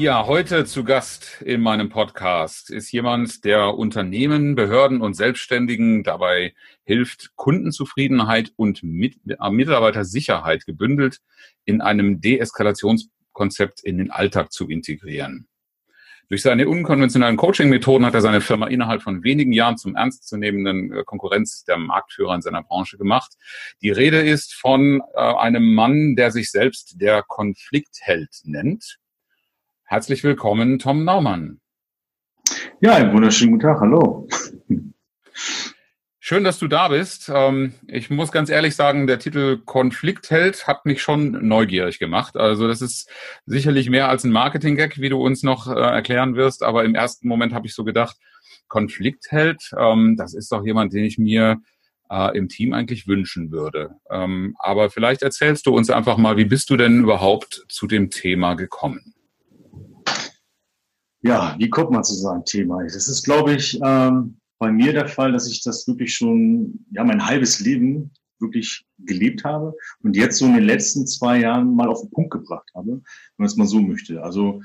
Ja, heute zu Gast in meinem Podcast ist jemand, der Unternehmen, Behörden und Selbstständigen dabei hilft, Kundenzufriedenheit und äh, Mitarbeitersicherheit gebündelt in einem Deeskalationskonzept in den Alltag zu integrieren. Durch seine unkonventionellen Coaching-Methoden hat er seine Firma innerhalb von wenigen Jahren zum ernstzunehmenden äh, Konkurrenz der Marktführer in seiner Branche gemacht. Die Rede ist von äh, einem Mann, der sich selbst der Konfliktheld nennt Herzlich willkommen, Tom Naumann. Ja, einen wunderschönen guten Tag. Hallo. Schön, dass du da bist. Ähm, ich muss ganz ehrlich sagen, der Titel Konfliktheld hat mich schon neugierig gemacht. Also das ist sicherlich mehr als ein Marketing-Gag, wie du uns noch äh, erklären wirst. Aber im ersten Moment habe ich so gedacht, Konfliktheld, ähm, das ist doch jemand, den ich mir äh, im Team eigentlich wünschen würde. Ähm, aber vielleicht erzählst du uns einfach mal, wie bist du denn überhaupt zu dem Thema gekommen? Ja, wie kommt man zu so einem Thema? Das ist, glaube ich, ähm, bei mir der Fall, dass ich das wirklich schon, ja, mein halbes Leben wirklich gelebt habe und jetzt so in den letzten zwei Jahren mal auf den Punkt gebracht habe, wenn man es mal so möchte. Also,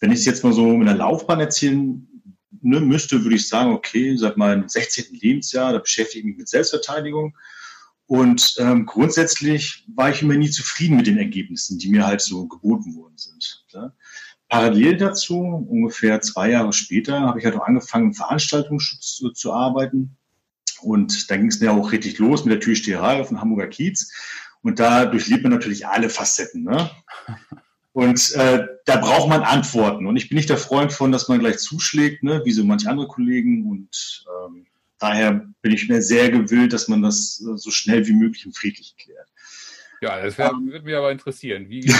wenn ich es jetzt mal so in der Laufbahn erzählen ne, müsste, würde ich sagen, okay, seit meinem 16. Lebensjahr, da beschäftige ich mich mit Selbstverteidigung. Und ähm, grundsätzlich war ich immer nie zufrieden mit den Ergebnissen, die mir halt so geboten worden sind. Ja? Parallel dazu, ungefähr zwei Jahre später, habe ich halt auch angefangen, im Veranstaltungsschutz zu, zu arbeiten. Und da ging es mir auch richtig los mit der Türsteherei auf dem Hamburger Kiez. Und da durchlebt man natürlich alle Facetten. Ne? Und äh, da braucht man Antworten. Und ich bin nicht der Freund von, dass man gleich zuschlägt, ne? wie so manche andere Kollegen. Und ähm, daher bin ich mir sehr gewillt, dass man das so schnell wie möglich und friedlich klärt. Ja, das wär, um, würde mich aber interessieren. Wie ist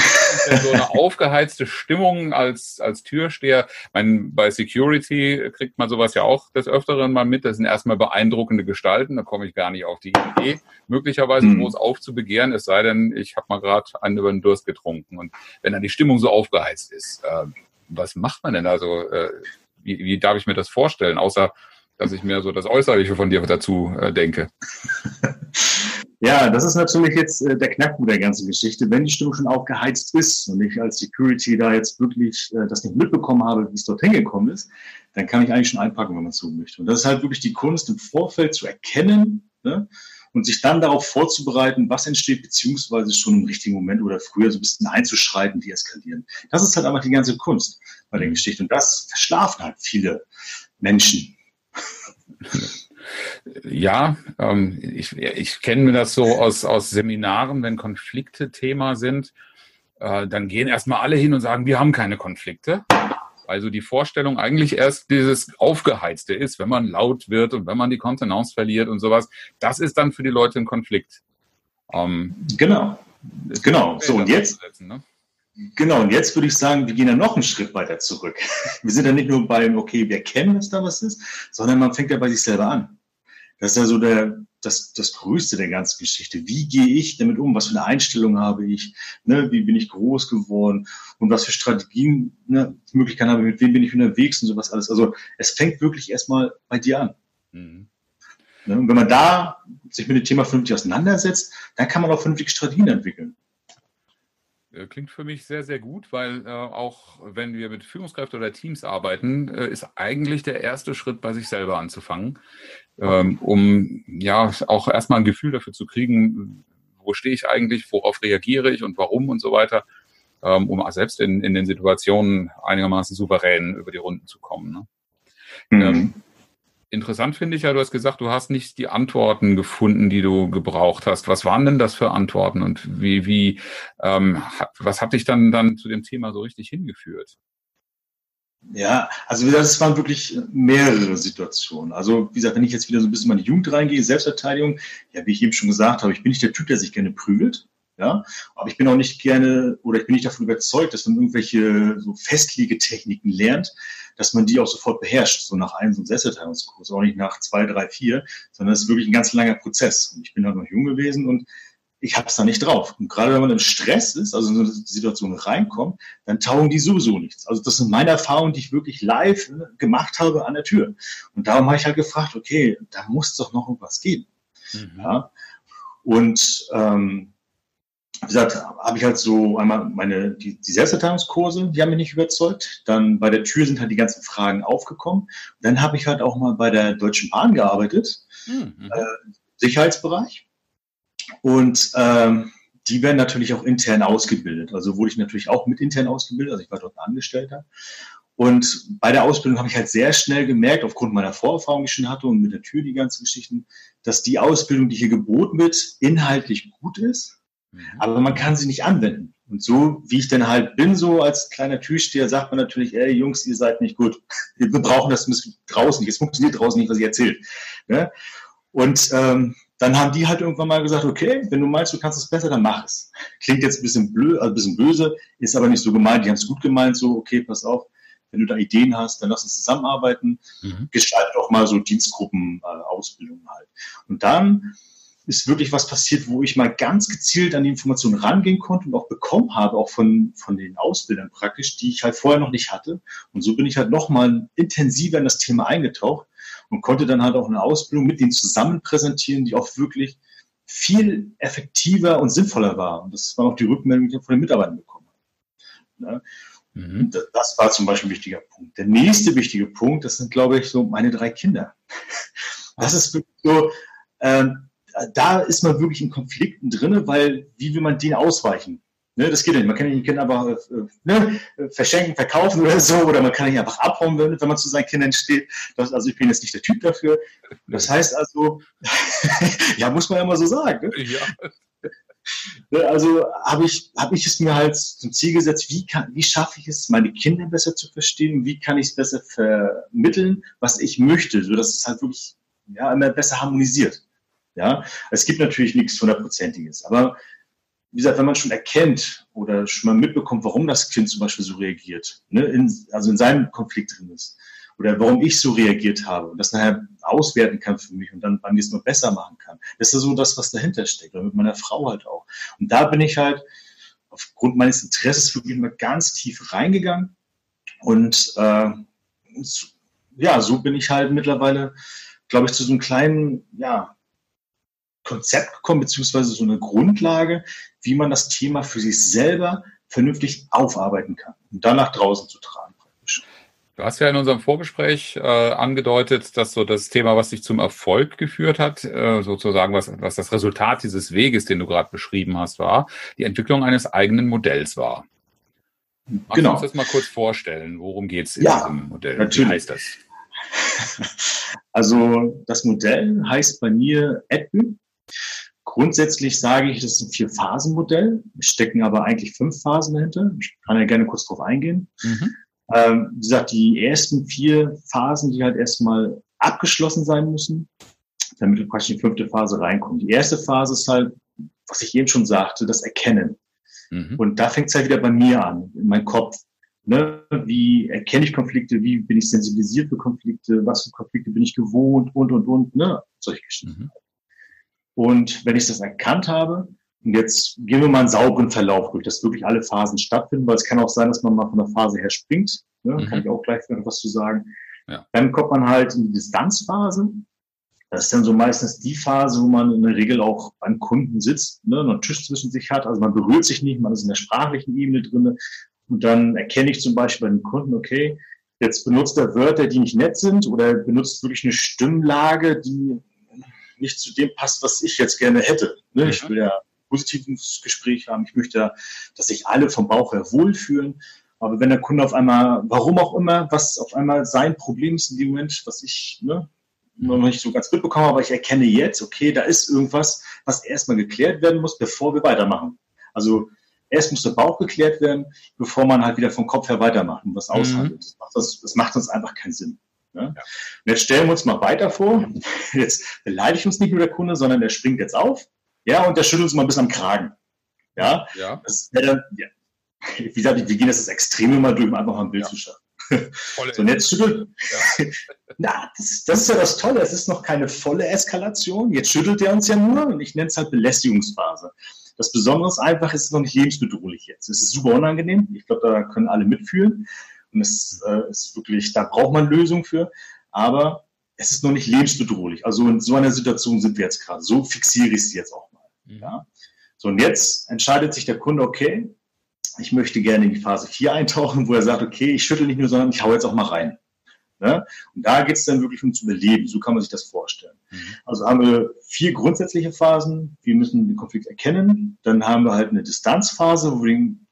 denn so eine aufgeheizte Stimmung als, als Türsteher? Ich meine, bei Security kriegt man sowas ja auch des Öfteren mal mit. Das sind erstmal beeindruckende Gestalten. Da komme ich gar nicht auf die Idee, möglicherweise mhm. groß aufzubegehren, es sei denn, ich habe mal gerade einen über den Durst getrunken. Und wenn dann die Stimmung so aufgeheizt ist, äh, was macht man denn also? Äh, wie, wie darf ich mir das vorstellen? Außer dass ich mir so das Äußerliche von dir dazu äh, denke. Ja, das ist natürlich jetzt äh, der Knackpunkt der ganzen Geschichte. Wenn die Stimmung schon aufgeheizt ist und ich als Security da jetzt wirklich äh, das nicht mitbekommen habe, wie es dort hingekommen ist, dann kann ich eigentlich schon einpacken, wenn man so möchte. Und das ist halt wirklich die Kunst, im Vorfeld zu erkennen ne, und sich dann darauf vorzubereiten, was entsteht, beziehungsweise schon im richtigen Moment oder früher so ein bisschen einzuschreiten, deeskalieren. Das ist halt einfach die ganze Kunst bei der Geschichte. Und das verschlafen halt viele Menschen. Ja, ähm, ich, ich kenne mir das so aus, aus Seminaren, wenn Konflikte Thema sind, äh, dann gehen erstmal alle hin und sagen, wir haben keine Konflikte. Also die Vorstellung eigentlich erst dieses Aufgeheizte ist, wenn man laut wird und wenn man die Kontenance verliert und sowas, das ist dann für die Leute ein Konflikt. Ähm, genau. Genau. So, und jetzt? Ne? Genau, und jetzt würde ich sagen, wir gehen ja noch einen Schritt weiter zurück. Wir sind ja nicht nur beim, okay, wir kennen, dass da was ist, sondern man fängt ja bei sich selber an. Das ist ja so der, das, das Größte der ganzen Geschichte. Wie gehe ich damit um? Was für eine Einstellung habe ich? Ne? Wie bin ich groß geworden? Und was für Strategien, ne, Möglichkeiten habe ich? Mit wem bin ich unterwegs und sowas alles? Also es fängt wirklich erstmal bei dir an. Mhm. Ne? Und wenn man da sich mit dem Thema vernünftig auseinandersetzt, dann kann man auch vernünftig Strategien entwickeln. Äh, klingt für mich sehr, sehr gut, weil äh, auch wenn wir mit Führungskräften oder Teams arbeiten, äh, ist eigentlich der erste Schritt bei sich selber anzufangen, ähm, um ja auch erstmal ein Gefühl dafür zu kriegen, wo stehe ich eigentlich, worauf reagiere ich und warum und so weiter, ähm, um selbst in, in den Situationen einigermaßen souverän über die Runden zu kommen. Ne? Mhm. Ähm, Interessant finde ich ja, du hast gesagt, du hast nicht die Antworten gefunden, die du gebraucht hast. Was waren denn das für Antworten und wie, wie, ähm, was hat dich dann, dann zu dem Thema so richtig hingeführt? Ja, also das waren wirklich mehrere Situationen. Also wie gesagt, wenn ich jetzt wieder so ein bisschen in meine Jugend reingehe, Selbstverteidigung, ja, wie ich eben schon gesagt habe, ich bin nicht der Typ, der sich gerne prügelt. Ja, aber ich bin auch nicht gerne oder ich bin nicht davon überzeugt, dass man irgendwelche so Festlegetechniken lernt, dass man die auch sofort beherrscht, so nach einem so einem Sesselteilungskurs, auch nicht nach zwei, drei, vier, sondern es ist wirklich ein ganz langer Prozess. Und ich bin halt noch jung gewesen und ich habe es da nicht drauf. Und gerade wenn man im Stress ist, also in so eine Situation reinkommt, dann taugen die sowieso nichts. Also das sind meine Erfahrungen, die ich wirklich live ne, gemacht habe an der Tür. Und darum habe ich halt gefragt, okay, da muss doch noch irgendwas geben. Mhm. Ja? Und ähm, wie gesagt, habe ich halt so einmal meine, die, die Selbsterteilungskurse, die haben mich nicht überzeugt. Dann bei der Tür sind halt die ganzen Fragen aufgekommen. dann habe ich halt auch mal bei der Deutschen Bahn gearbeitet, mhm. äh, Sicherheitsbereich. Und ähm, die werden natürlich auch intern ausgebildet. Also wurde ich natürlich auch mit intern ausgebildet, also ich war dort ein Angestellter. Und bei der Ausbildung habe ich halt sehr schnell gemerkt, aufgrund meiner Vorerfahrung, die ich schon hatte und mit der Tür die ganzen Geschichten, dass die Ausbildung, die hier geboten wird, inhaltlich gut ist. Aber man kann sie nicht anwenden. Und so, wie ich denn halt bin, so als kleiner Türsteher, sagt man natürlich, ey Jungs, ihr seid nicht gut. Wir brauchen das draußen nicht. Es funktioniert draußen nicht, was ihr erzählt. Ne? Und ähm, dann haben die halt irgendwann mal gesagt, okay, wenn du meinst, du kannst es besser, dann mach es. Klingt jetzt ein bisschen blöd, also ein bisschen böse, ist aber nicht so gemeint. Die haben es gut gemeint, so, okay, pass auf, wenn du da Ideen hast, dann lass uns zusammenarbeiten. Mhm. Gestalte auch mal so Dienstgruppen, äh, Ausbildungen halt. Und dann ist wirklich was passiert, wo ich mal ganz gezielt an die Informationen rangehen konnte und auch bekommen habe, auch von, von den Ausbildern praktisch, die ich halt vorher noch nicht hatte. Und so bin ich halt nochmal intensiver in das Thema eingetaucht und konnte dann halt auch eine Ausbildung mit denen zusammen präsentieren, die auch wirklich viel effektiver und sinnvoller war. Und das war auch die Rückmeldung, die ich von den Mitarbeitern bekommen habe. Mhm. Das war zum Beispiel ein wichtiger Punkt. Der nächste wichtige Punkt, das sind, glaube ich, so meine drei Kinder. Das ist wirklich so, ähm, da ist man wirklich in Konflikten drin, weil wie will man denen ausweichen? Ne, das geht nicht. Man kann nicht ein Kind einfach äh, ne, verschenken, verkaufen oder so, oder man kann nicht einfach abhauen, wenn, wenn man zu seinen Kindern steht. Das, also ich bin jetzt nicht der Typ dafür. Das heißt also, ja, muss man ja mal so sagen. Ne? Ja. Ne, also habe ich, hab ich es mir halt zum Ziel gesetzt, wie, kann, wie schaffe ich es, meine Kinder besser zu verstehen, wie kann ich es besser vermitteln, was ich möchte, sodass es halt wirklich ja, immer besser harmonisiert. Ja, es gibt natürlich nichts hundertprozentiges, aber wie gesagt, wenn man schon erkennt oder schon mal mitbekommt, warum das Kind zum Beispiel so reagiert, ne, in, also in seinem Konflikt drin ist, oder warum ich so reagiert habe und das nachher auswerten kann für mich und dann beim nächsten Mal besser machen kann. Das ist so das, was dahinter steckt, oder mit meiner Frau halt auch. Und da bin ich halt aufgrund meines Interesses wirklich mal ganz tief reingegangen und äh, ja, so bin ich halt mittlerweile, glaube ich, zu so einem kleinen, ja, Konzept gekommen, beziehungsweise so eine Grundlage, wie man das Thema für sich selber vernünftig aufarbeiten kann und dann nach draußen zu tragen. Du hast ja in unserem Vorgespräch äh, angedeutet, dass so das Thema, was dich zum Erfolg geführt hat, äh, sozusagen was, was das Resultat dieses Weges, den du gerade beschrieben hast, war, die Entwicklung eines eigenen Modells war. Magst genau. du uns das mal kurz vorstellen? Worum geht es in ja, diesem Modell? Natürlich. Wie heißt das? Also das Modell heißt bei mir Edwin Grundsätzlich sage ich, das ist ein Vier-Phasen-Modell, stecken aber eigentlich fünf Phasen dahinter. Ich kann ja gerne kurz drauf eingehen. Mhm. Ähm, wie gesagt, die ersten vier Phasen, die halt erstmal abgeschlossen sein müssen, damit wir praktisch in die fünfte Phase reinkommen. Die erste Phase ist halt, was ich eben schon sagte, das Erkennen. Mhm. Und da fängt es halt wieder bei mir an, in meinem Kopf. Ne? Wie erkenne ich Konflikte? Wie bin ich sensibilisiert für Konflikte? Was für Konflikte bin ich gewohnt? Und, und, und. Ne? Solche Geschichten. Mhm. Und wenn ich das erkannt habe, und jetzt gehen wir mal einen sauberen Verlauf durch, dass wirklich alle Phasen stattfinden, weil es kann auch sein, dass man mal von der Phase her springt. Ne? Mhm. Kann ich auch gleich noch was zu sagen. Ja. Dann kommt man halt in die Distanzphase. Das ist dann so meistens die Phase, wo man in der Regel auch beim Kunden sitzt, ne, einen Tisch zwischen sich hat. Also man berührt sich nicht, man ist in der sprachlichen Ebene drinne. Und dann erkenne ich zum Beispiel bei dem Kunden, okay, jetzt benutzt er Wörter, die nicht nett sind oder benutzt wirklich eine Stimmlage, die nicht zu dem passt, was ich jetzt gerne hätte. Ne? Mhm. Ich will ja positives Gespräch haben. Ich möchte, dass sich alle vom Bauch her wohlfühlen. Aber wenn der Kunde auf einmal, warum auch immer, was auf einmal sein Problem ist in dem Moment, was ich ne, noch nicht so ganz mitbekomme, aber ich erkenne jetzt, okay, da ist irgendwas, was erstmal geklärt werden muss, bevor wir weitermachen. Also erst muss der Bauch geklärt werden, bevor man halt wieder vom Kopf her weitermacht und was mhm. aushandelt. Das, macht das, das macht uns einfach keinen Sinn. Ne? Ja. Und jetzt stellen wir uns mal weiter vor, jetzt beleidigt uns nicht nur der Kunde, sondern der springt jetzt auf, ja, und der schüttelt uns mal bis am Kragen. Ja, ja. Das dann, ja. Wie gesagt, wir gehen das Extreme mal durch, um einfach mal ein Bild ja. zu schaffen. Volle so, und jetzt schüttelt. Ja. Na, das, das, ist ja das Tolle. Es ist noch keine volle Eskalation. Jetzt schüttelt er uns ja nur und ich nenne es halt Belästigungsphase. Das Besondere ist einfach, es ist noch nicht lebensbedrohlich jetzt. Es ist super unangenehm. Ich glaube, da können alle mitfühlen. Und es äh, ist wirklich, da braucht man Lösungen für. Aber es ist noch nicht lebensbedrohlich. Also in so einer Situation sind wir jetzt gerade. So fixiere ich sie jetzt auch mal. Mhm. Ja? So, und jetzt entscheidet sich der Kunde, okay, ich möchte gerne in die Phase 4 eintauchen, wo er sagt, okay, ich schüttel nicht nur, sondern ich hau jetzt auch mal rein. Ne? Und da geht es dann wirklich ums Überleben. So kann man sich das vorstellen. Mhm. Also haben wir vier grundsätzliche Phasen. Wir müssen den Konflikt erkennen. Dann haben wir halt eine Distanzphase, wo wir den,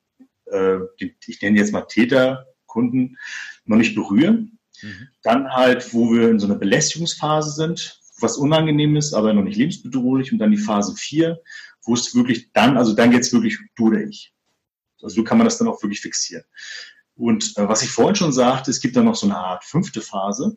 äh, ich nenne jetzt mal Täter, Kunden, noch nicht berühren. Mhm. Dann halt, wo wir in so einer Belästigungsphase sind, was unangenehm ist, aber noch nicht lebensbedrohlich. Und dann die Phase 4, wo es wirklich dann, also dann geht es wirklich du oder ich. Also so kann man das dann auch wirklich fixieren. Und äh, was ich vorhin schon sagte, es gibt dann noch so eine Art fünfte Phase.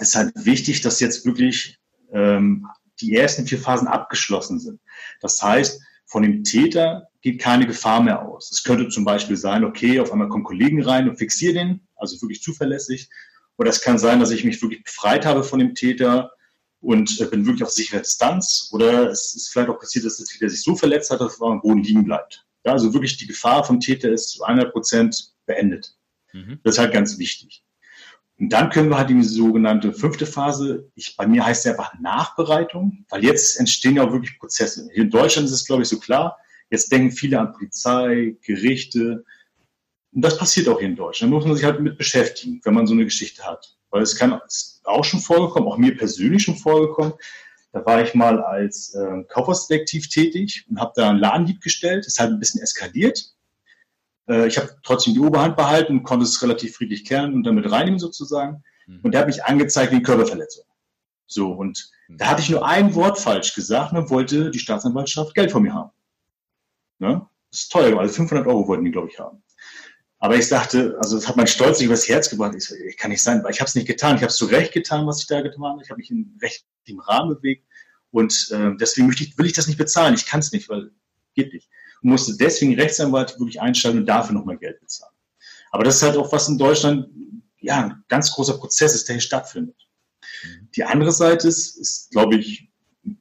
Es ist halt wichtig, dass jetzt wirklich ähm, die ersten vier Phasen abgeschlossen sind. Das heißt, von dem Täter geht keine Gefahr mehr aus. Es könnte zum Beispiel sein, okay, auf einmal kommen Kollegen rein und fixieren den, also wirklich zuverlässig. Oder es kann sein, dass ich mich wirklich befreit habe von dem Täter und äh, bin wirklich auf sicherer Distanz. Oder es ist vielleicht auch passiert, dass der Täter sich so verletzt hat, dass er am Boden liegen bleibt. Ja, also wirklich die Gefahr vom Täter ist zu 100 Prozent beendet. Mhm. Das ist halt ganz wichtig. Und dann können wir halt die sogenannte fünfte Phase, ich, bei mir heißt es einfach Nachbereitung, weil jetzt entstehen ja auch wirklich Prozesse. Hier in Deutschland ist es, glaube ich, so klar. Jetzt denken viele an Polizei, Gerichte. Und das passiert auch hier in Deutschland. Da muss man sich halt mit beschäftigen, wenn man so eine Geschichte hat. Weil es kann ist auch schon vorgekommen, auch mir persönlich schon vorgekommen, da war ich mal als äh, Kaufhausdetektiv tätig und habe da einen Ladendieb gestellt. Ist halt ein bisschen eskaliert. Äh, ich habe trotzdem die Oberhand behalten und konnte es relativ friedlich kehren und damit reinnehmen sozusagen. Mhm. Und der hat mich angezeigt wegen Körperverletzung. So, und mhm. da hatte ich nur ein Wort falsch gesagt und dann wollte die Staatsanwaltschaft Geld von mir haben. Ne? Das ist teuer, also 500 Euro wollten die, glaube ich, haben. Aber ich sagte, also das hat mein Stolz nicht übers Herz gebracht. Ich, ich kann nicht sein, weil ich habe es nicht getan. Ich habe es zu Recht getan, was ich da getan habe. Ich habe mich in rechtlichem Rahmen bewegt. Und äh, deswegen möchte ich, will ich das nicht bezahlen. Ich kann es nicht, weil geht nicht. Und musste deswegen Rechtsanwalt wirklich einstellen und dafür nochmal Geld bezahlen. Aber das ist halt auch was in Deutschland, ja, ein ganz großer Prozess ist, der hier stattfindet. Die andere Seite ist, ist glaube ich,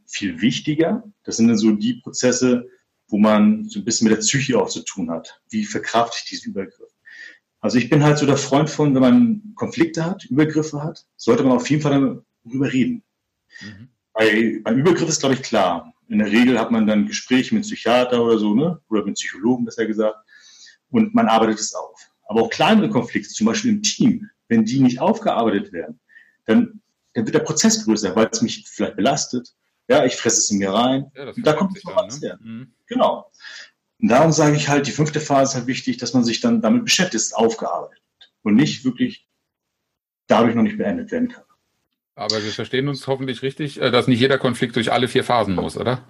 viel wichtiger. Das sind dann so die Prozesse, wo man so ein bisschen mit der Psyche auch zu tun hat. Wie verkrafte ich diesen Übergriff? Also ich bin halt so der Freund von, wenn man Konflikte hat, Übergriffe hat, sollte man auf jeden Fall darüber reden. Mhm. Bei, beim Übergriff ist, glaube ich, klar. In der Regel hat man dann Gespräche mit Psychiater oder so, ne? oder mit Psychologen, besser gesagt, und man arbeitet es auf. Aber auch kleinere Konflikte, zum Beispiel im Team, wenn die nicht aufgearbeitet werden, dann, dann wird der Prozess größer, weil es mich vielleicht belastet. Ja, ich fresse es in mir rein. Ja, da kommt es noch was ne? her. Mhm. Genau. Und darum sage ich halt, die fünfte Phase ist halt wichtig, dass man sich dann damit beschäftigt, ist aufgearbeitet und nicht wirklich dadurch noch nicht beendet werden kann. Aber wir verstehen uns hoffentlich richtig, äh, dass nicht jeder Konflikt durch alle vier Phasen muss, oder?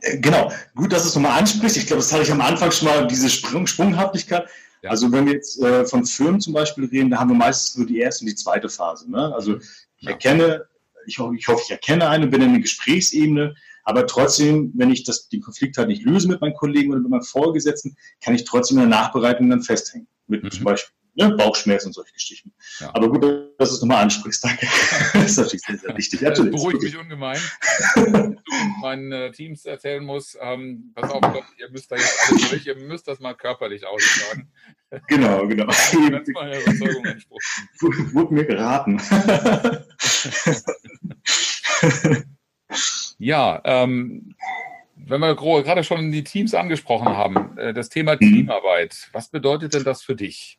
Äh, genau. Gut, dass du es nochmal ansprichst. Ich glaube, das hatte ich am Anfang schon mal, diese Sprung Sprunghaftigkeit. Ja. Also wenn wir jetzt äh, von Firmen zum Beispiel reden, da haben wir meistens nur die erste und die zweite Phase. Ne? Also ich ja. erkenne, ich, ich hoffe, ich erkenne eine, bin in einer Gesprächsebene, aber trotzdem, wenn ich das, den Konflikt halt nicht löse mit meinen Kollegen oder mit meinen Vorgesetzten, kann ich trotzdem in der Nachbereitung dann festhängen. Mit mhm. zum Beispiel ne, Bauchschmerzen und solche Geschichten. Ja. Aber gut, dass du es nochmal ansprichst, danke. das ist natürlich sehr, sehr wichtig. Das beruhigt mich ungemein. Wenn du meinen äh, Teams erzählen musst, ähm, pass auf, ihr müsst da jetzt alle durch, ihr müsst das mal körperlich aussagen. Genau, genau. Ganz mal Überzeugung Wurde mir geraten. ja, ähm, wenn wir gerade schon die Teams angesprochen haben, äh, das Thema mhm. Teamarbeit, was bedeutet denn das für dich?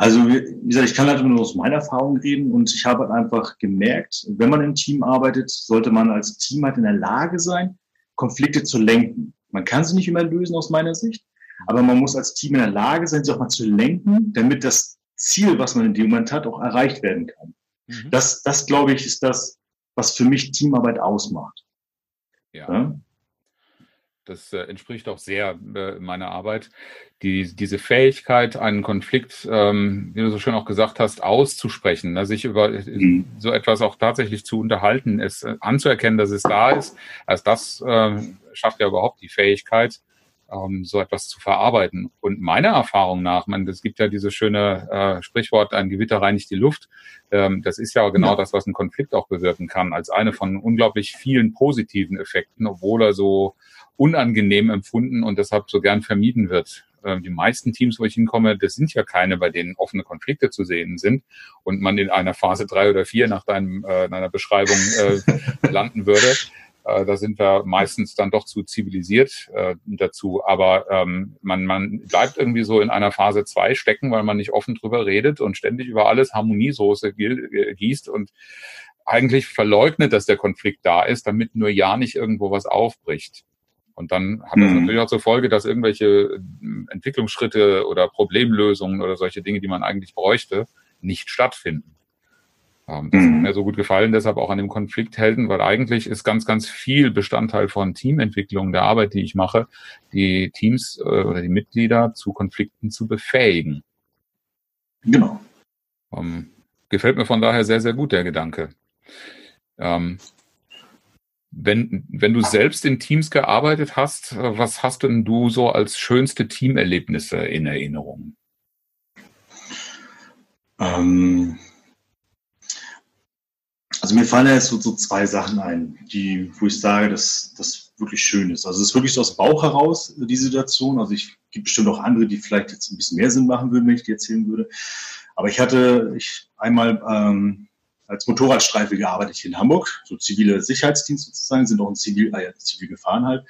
Also, wie gesagt, ich kann halt nur aus meiner Erfahrung reden und ich habe halt einfach gemerkt, wenn man im Team arbeitet, sollte man als Team halt in der Lage sein, Konflikte zu lenken. Man kann sie nicht immer lösen aus meiner Sicht, aber man muss als Team in der Lage sein, sie auch mal zu lenken, damit das Ziel, was man in dem Moment hat, auch erreicht werden kann. Mhm. Das, das glaube ich, ist das, was für mich Teamarbeit ausmacht. ja? ja? Das äh, entspricht auch sehr äh, meiner Arbeit. Die, diese Fähigkeit, einen Konflikt, ähm, wie du so schön auch gesagt hast, auszusprechen, ne, sich über mhm. so etwas auch tatsächlich zu unterhalten, es äh, anzuerkennen, dass es da ist, als das äh, schafft ja überhaupt die Fähigkeit, ähm, so etwas zu verarbeiten. Und meiner Erfahrung nach, man, es gibt ja dieses schöne äh, Sprichwort, ein Gewitter reinigt die Luft. Ähm, das ist ja genau ja. das, was ein Konflikt auch bewirken kann, als eine von unglaublich vielen positiven Effekten, obwohl er so unangenehm empfunden und deshalb so gern vermieden wird. Ähm, die meisten Teams, wo ich hinkomme, das sind ja keine, bei denen offene Konflikte zu sehen sind und man in einer Phase drei oder vier nach deinem, äh, deiner Beschreibung äh, landen würde. Äh, da sind wir meistens dann doch zu zivilisiert äh, dazu. Aber ähm, man, man bleibt irgendwie so in einer Phase zwei stecken, weil man nicht offen drüber redet und ständig über alles Harmoniesoße äh, gießt und eigentlich verleugnet, dass der Konflikt da ist, damit nur ja nicht irgendwo was aufbricht. Und dann hat das mhm. natürlich auch zur Folge, dass irgendwelche äh, Entwicklungsschritte oder Problemlösungen oder solche Dinge, die man eigentlich bräuchte, nicht stattfinden. Ähm, das mhm. hat mir so gut gefallen, deshalb auch an dem Konflikthelden, weil eigentlich ist ganz, ganz viel Bestandteil von Teamentwicklung der Arbeit, die ich mache, die Teams äh, oder die Mitglieder zu Konflikten zu befähigen. Genau. Ähm, gefällt mir von daher sehr, sehr gut, der Gedanke. Ähm, wenn, wenn du selbst in Teams gearbeitet hast, was hast denn du so als schönste Teamerlebnisse in Erinnerung? Ähm, also mir fallen jetzt so, so zwei Sachen ein, die, wo ich sage, dass das wirklich schön ist. Also es ist wirklich so aus dem Bauch heraus, die Situation. Also ich gibt bestimmt auch andere, die vielleicht jetzt ein bisschen mehr Sinn machen würden, wenn ich die erzählen würde. Aber ich hatte ich einmal ähm, als Motorradstreife gearbeitet hier in Hamburg, so zivile Sicherheitsdienst sozusagen, sind auch in Zivil, äh, zivil gefahren halt.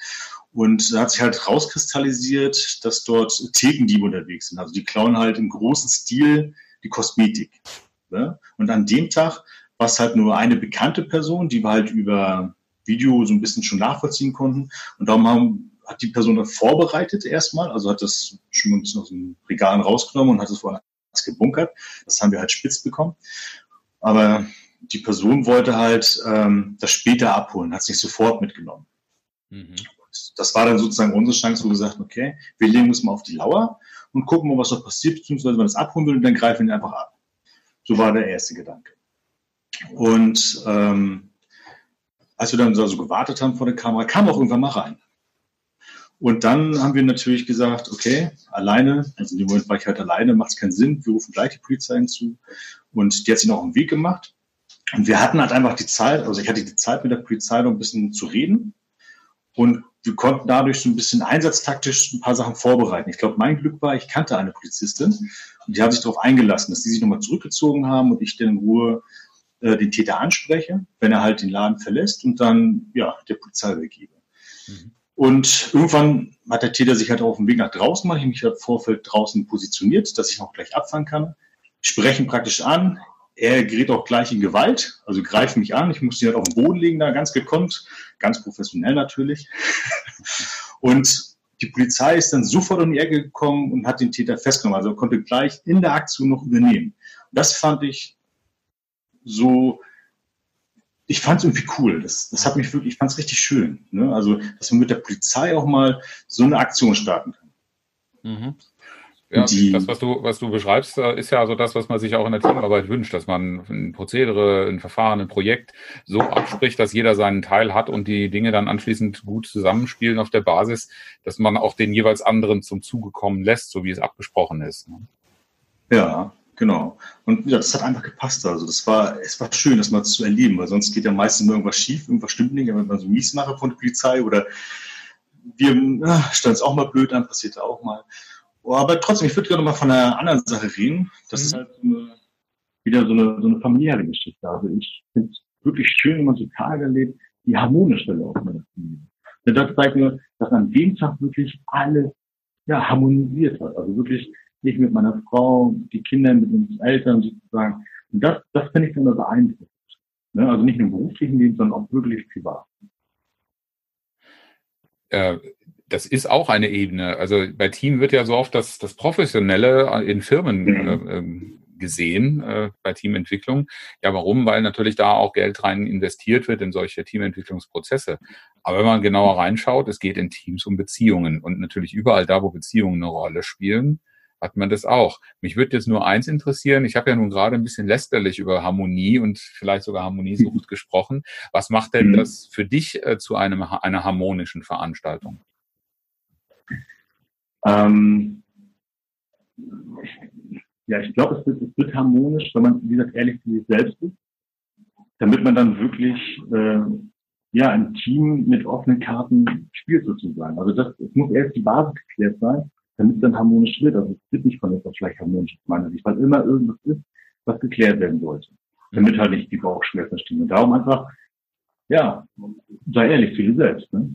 Und da hat sich halt rauskristallisiert, dass dort Thekendiebe unterwegs sind. Also die klauen halt im großen Stil die Kosmetik. Ne? Und an dem Tag war es halt nur eine bekannte Person, die wir halt über Video so ein bisschen schon nachvollziehen konnten. Und darum haben, hat die Person dann vorbereitet erstmal, also hat das schon ein bisschen aus dem Regal rausgenommen und hat es woanders gebunkert. Das haben wir halt spitz bekommen. Aber die Person wollte halt ähm, das später abholen, hat es nicht sofort mitgenommen. Mhm. Das war dann sozusagen unsere Chance, wo wir gesagt okay, wir legen uns mal auf die Lauer und gucken mal, was da passiert, beziehungsweise wenn wir das abholen will, dann greifen wir ihn einfach ab. So war der erste Gedanke. Und ähm, als wir dann so gewartet haben vor der Kamera, kam auch irgendwann mal rein. Und dann haben wir natürlich gesagt, okay, alleine, also in dem Moment war ich halt alleine, macht es keinen Sinn, wir rufen gleich die Polizei hinzu. Und die hat sich noch einen Weg gemacht. Und wir hatten halt einfach die Zeit, also ich hatte die Zeit mit der Polizei noch ein bisschen zu reden. Und wir konnten dadurch so ein bisschen einsatztaktisch ein paar Sachen vorbereiten. Ich glaube, mein Glück war, ich kannte eine Polizistin und die haben sich darauf eingelassen, dass die sich nochmal zurückgezogen haben und ich dann in Ruhe äh, den Täter anspreche, wenn er halt den Laden verlässt und dann ja der Polizei übergebe. Mhm. Und irgendwann hat der Täter sich halt auf dem Weg nach draußen gemacht. Ich mich im Vorfeld draußen positioniert, dass ich auch gleich abfangen kann. Ich spreche ihn praktisch an. Er gerät auch gleich in Gewalt, also greift mich an. Ich muss ihn halt auf den Boden legen, da ganz gekonnt, ganz professionell natürlich. Und die Polizei ist dann sofort um die Ecke gekommen und hat den Täter festgenommen, also konnte gleich in der Aktion noch übernehmen. Das fand ich so, ich fand es irgendwie cool. Das, das hat mich wirklich, ich fand es richtig schön. Ne? Also, dass man mit der Polizei auch mal so eine Aktion starten kann. Mhm. Ja, die, das, was du, was du beschreibst, äh, ist ja so das, was man sich auch in der Teamarbeit wünscht, dass man ein Prozedere, ein Verfahren, ein Projekt so abspricht, dass jeder seinen Teil hat und die Dinge dann anschließend gut zusammenspielen auf der Basis, dass man auch den jeweils anderen zum Zuge kommen lässt, so wie es abgesprochen ist. Ne? Ja, Genau. Und ja, das hat einfach gepasst. Also das war, es war schön, das mal zu erleben, weil sonst geht ja meistens irgendwas schief, irgendwas stimmt nicht, wenn man so mies mache von der Polizei oder wir ja, stellen es auch mal blöd an, passiert auch mal. Oh, aber trotzdem, ich würde gerne mal von einer anderen Sache reden. Das mhm. ist halt so eine, wieder so eine, so eine familiäre Geschichte. Also ich finde es wirklich schön, wenn man so Tage erlebt, die harmonisch verlaufen in der Familie. Und das zeigt mir, dass an dem Tag wirklich alles ja, harmonisiert hat. Also wirklich ich mit meiner Frau, die Kinder mit uns Eltern sozusagen. Und das, das finde ich dann beeindruckend. Ne? Also nicht nur im beruflichen Leben, sondern auch wirklich privat. Äh, das ist auch eine Ebene. Also bei Team wird ja so oft das, das Professionelle in Firmen mhm. äh, gesehen äh, bei Teamentwicklung. Ja, warum? Weil natürlich da auch Geld rein investiert wird in solche Teamentwicklungsprozesse. Aber wenn man genauer reinschaut, es geht in Teams um Beziehungen und natürlich überall da, wo Beziehungen eine Rolle spielen, hat man das auch. Mich würde jetzt nur eins interessieren. Ich habe ja nun gerade ein bisschen lästerlich über Harmonie und vielleicht sogar Harmoniesucht gesprochen. Was macht denn mhm. das für dich äh, zu einem, einer harmonischen Veranstaltung? Ähm, ja, ich glaube, es wird, es wird harmonisch, wenn man, wie gesagt, ehrlich zu sich selbst ist, damit man dann wirklich äh, ja ein Team mit offenen Karten spielt sozusagen. Also das, es muss erst die Basis geklärt sein damit es dann harmonisch wird. Also es wird nicht von auf gleich harmonisch aus meiner Sicht, weil immer irgendwas ist, was geklärt werden sollte. Damit halt nicht die Bauchschmerzen stehen. Und darum einfach, ja, sei ehrlich zu dir selbst. Ne?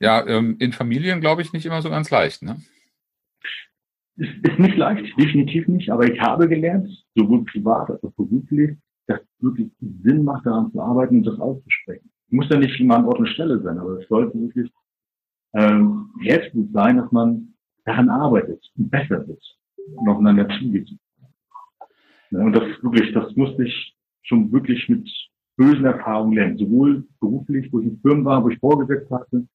Ja. Ähm, in Familien glaube ich nicht immer so ganz leicht, ne? Ist, ist nicht leicht, definitiv nicht, aber ich habe gelernt, sowohl privat als auch beruflich, dass es wirklich Sinn macht, daran zu arbeiten und das auszusprechen. Muss ja nicht immer an Ort und Stelle sein, aber es sollte wirklich ähm, Herzblut sein, dass man daran arbeitet und besser wird und aufeinander zugeht. Ja, und das wirklich, das musste ich schon wirklich mit bösen Erfahrungen lernen, sowohl beruflich, wo ich in Firmen war, wo ich vorgesetzt hatte.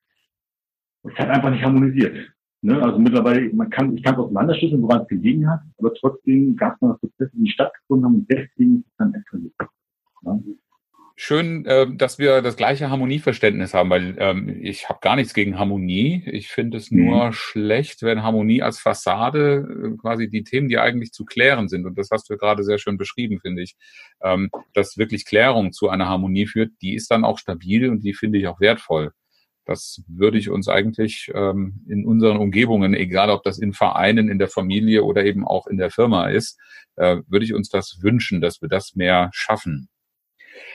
Es hat einfach nicht harmonisiert. Ne? Also mittlerweile, man kann, ich kann es auseinanderschlüsseln, woran es gelegen hat, aber trotzdem gab es noch Prozesse, die stattgefunden haben und deswegen ist es dann eskaliert. Ja? schön, äh, dass wir das gleiche Harmonieverständnis haben, weil ähm, ich habe gar nichts gegen Harmonie. Ich finde es nur mhm. schlecht, wenn Harmonie als Fassade äh, quasi die Themen, die eigentlich zu klären sind, und das hast du gerade sehr schön beschrieben, finde ich, ähm, dass wirklich Klärung zu einer Harmonie führt, die ist dann auch stabil und die finde ich auch wertvoll. Das würde ich uns eigentlich ähm, in unseren Umgebungen, egal ob das in Vereinen, in der Familie oder eben auch in der Firma ist, äh, würde ich uns das wünschen, dass wir das mehr schaffen.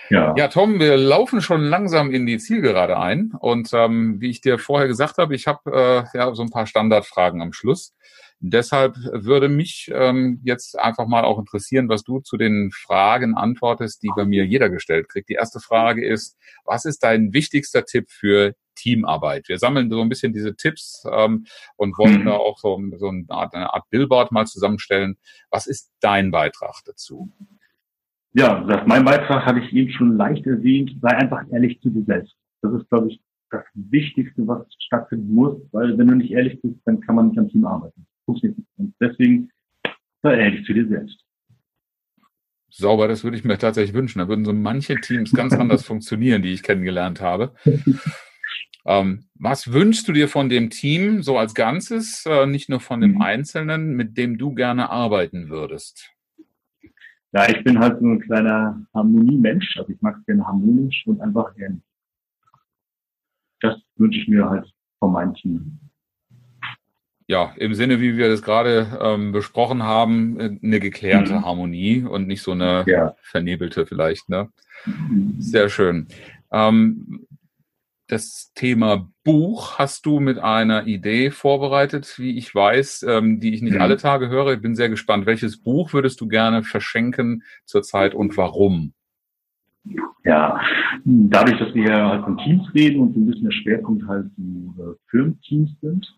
Ja. ja, Tom, wir laufen schon langsam in die Zielgerade ein. Und ähm, wie ich dir vorher gesagt habe, ich habe äh, ja so ein paar Standardfragen am Schluss. Deshalb würde mich ähm, jetzt einfach mal auch interessieren, was du zu den Fragen antwortest, die bei mir jeder gestellt kriegt. Die erste Frage ist, was ist dein wichtigster Tipp für Teamarbeit? Wir sammeln so ein bisschen diese Tipps ähm, und wollen mhm. da auch so, so eine, Art, eine Art Billboard mal zusammenstellen. Was ist dein Beitrag dazu? Ja, das, mein Beitrag hatte ich eben schon leicht erwähnt, sei einfach ehrlich zu dir selbst. Das ist, glaube ich, das Wichtigste, was stattfinden muss, weil wenn du nicht ehrlich bist, dann kann man nicht am Team arbeiten. Funktioniert nicht. Und deswegen sei ehrlich zu dir selbst. Sauber, das würde ich mir tatsächlich wünschen. Da würden so manche Teams ganz anders funktionieren, die ich kennengelernt habe. Ähm, was wünschst du dir von dem Team so als Ganzes, äh, nicht nur von dem mhm. Einzelnen, mit dem du gerne arbeiten würdest? ja, ich bin halt so ein kleiner Harmoniemensch. Also ich mag es gerne harmonisch und einfach gerne. Das wünsche ich mir halt von meinem Team. Ja, im Sinne, wie wir das gerade ähm, besprochen haben, eine geklärte mhm. Harmonie und nicht so eine ja. vernebelte vielleicht. Ne? Mhm. Sehr schön. Ähm, das Thema Buch hast du mit einer Idee vorbereitet, wie ich weiß, ähm, die ich nicht mhm. alle Tage höre. Ich bin sehr gespannt. Welches Buch würdest du gerne verschenken zurzeit und warum? Ja, dadurch, dass wir ja halt von Teams reden und so ein bisschen der Schwerpunkt halt die äh, Firmenteams sind,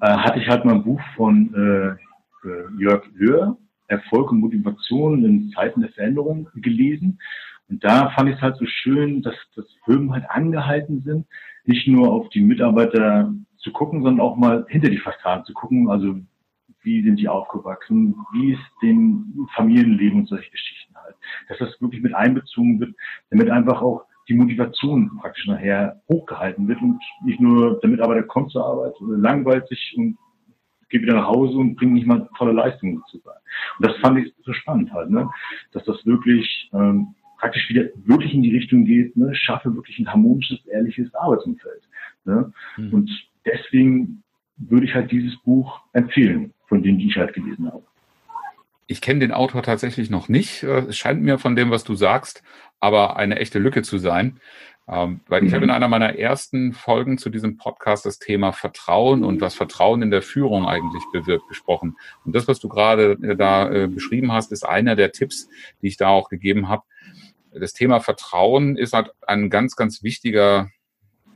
äh, hatte ich halt mal ein Buch von äh, äh Jörg Löhr, Erfolg und Motivation in Zeiten der Veränderung gelesen. Und da fand ich es halt so schön, dass, dass Firmen halt angehalten sind, nicht nur auf die Mitarbeiter zu gucken, sondern auch mal hinter die Fassade zu gucken. Also wie sind die aufgewachsen, wie ist dem Familienleben und solche Geschichten halt. Dass das wirklich mit einbezogen wird, damit einfach auch die Motivation praktisch nachher hochgehalten wird und nicht nur der Mitarbeiter kommt zur Arbeit oder langweilt sich und geht wieder nach Hause und bringt nicht mal tolle Leistungen zu sein. Und das fand ich so spannend halt, ne? dass das wirklich ähm, praktisch wieder wirklich in die Richtung geht, ne, schaffe wirklich ein harmonisches, ehrliches Arbeitsumfeld. Ne? Mhm. Und deswegen würde ich halt dieses Buch empfehlen, von die ich halt gelesen habe. Ich kenne den Autor tatsächlich noch nicht. Äh, es scheint mir von dem, was du sagst, aber eine echte Lücke zu sein. Ähm, weil mhm. ich habe in einer meiner ersten Folgen zu diesem Podcast das Thema Vertrauen und was Vertrauen in der Führung eigentlich bewirkt gesprochen. Und das, was du gerade äh, da äh, beschrieben hast, ist einer der Tipps, die ich da auch gegeben habe das Thema Vertrauen ist halt ein ganz, ganz wichtiger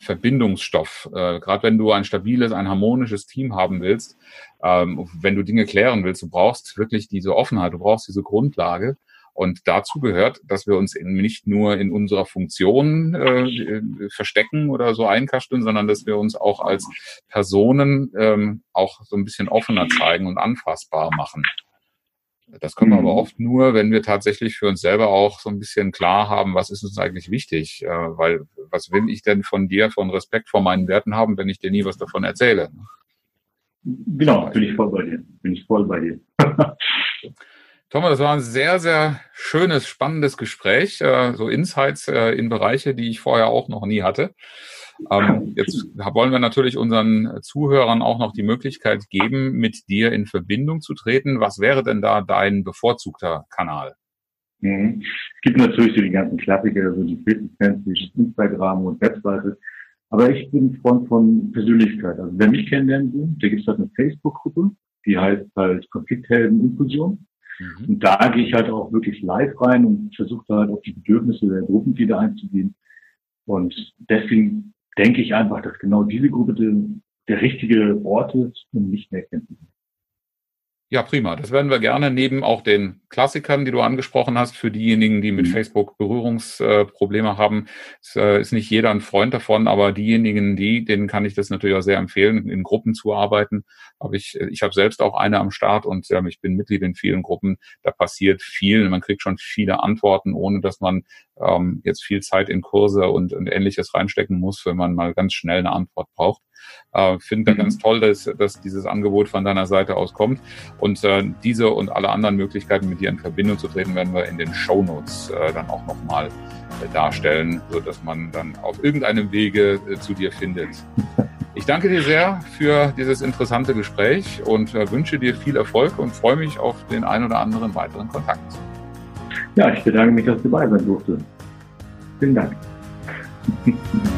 Verbindungsstoff. Äh, Gerade wenn du ein stabiles, ein harmonisches Team haben willst, ähm, wenn du Dinge klären willst, du brauchst wirklich diese Offenheit, du brauchst diese Grundlage. Und dazu gehört, dass wir uns nicht nur in unserer Funktion äh, verstecken oder so einkasteln, sondern dass wir uns auch als Personen ähm, auch so ein bisschen offener zeigen und anfassbar machen. Das können wir aber mhm. oft nur, wenn wir tatsächlich für uns selber auch so ein bisschen klar haben, was ist uns eigentlich wichtig. Äh, weil was will ich denn von dir, von Respekt vor meinen Werten haben, wenn ich dir nie was davon erzähle? Genau, bin ich voll bei dir. Bin ich voll bei dir. Thomas, das war ein sehr, sehr schönes, spannendes Gespräch. Äh, so Insights äh, in Bereiche, die ich vorher auch noch nie hatte. Ähm, jetzt wollen wir natürlich unseren Zuhörern auch noch die Möglichkeit geben, mit dir in Verbindung zu treten. Was wäre denn da dein bevorzugter Kanal? Mhm. Es gibt natürlich so die ganzen Klassiker, so die Fitness, Instagram und Webseite. Aber ich bin Freund von Persönlichkeit. Also wer mich kennenlernen will, da gibt es halt eine Facebook-Gruppe, die heißt halt Konflikthelden Inklusion. Mhm. Und da gehe ich halt auch wirklich live rein und versuche halt auf die Bedürfnisse der Gruppenglieder einzugehen. Und deswegen denke ich einfach, dass genau diese Gruppe der, der richtige Ort ist, um mich mehr kennenzulernen. Ja, prima. Das werden wir gerne neben auch den Klassikern, die du angesprochen hast, für diejenigen, die mit mhm. Facebook Berührungsprobleme haben. Es äh, ist nicht jeder ein Freund davon, aber diejenigen, die, denen kann ich das natürlich auch sehr empfehlen, in Gruppen zu arbeiten. Aber ich, ich habe selbst auch eine am Start und ja, ich bin Mitglied in vielen Gruppen. Da passiert viel. Man kriegt schon viele Antworten, ohne dass man ähm, jetzt viel Zeit in Kurse und, und ähnliches reinstecken muss, wenn man mal ganz schnell eine Antwort braucht. Äh, Finde mhm. ganz toll, dass, dass dieses Angebot von deiner Seite aus kommt. Und äh, diese und alle anderen Möglichkeiten, mit dir in Verbindung zu treten, werden wir in den Show Notes äh, dann auch nochmal äh, darstellen, so dass man dann auf irgendeinem Wege äh, zu dir findet. Ich danke dir sehr für dieses interessante Gespräch und äh, wünsche dir viel Erfolg und freue mich auf den ein oder anderen weiteren Kontakt. Ja, ich bedanke mich, dass du dabei sein durfte. Vielen Dank.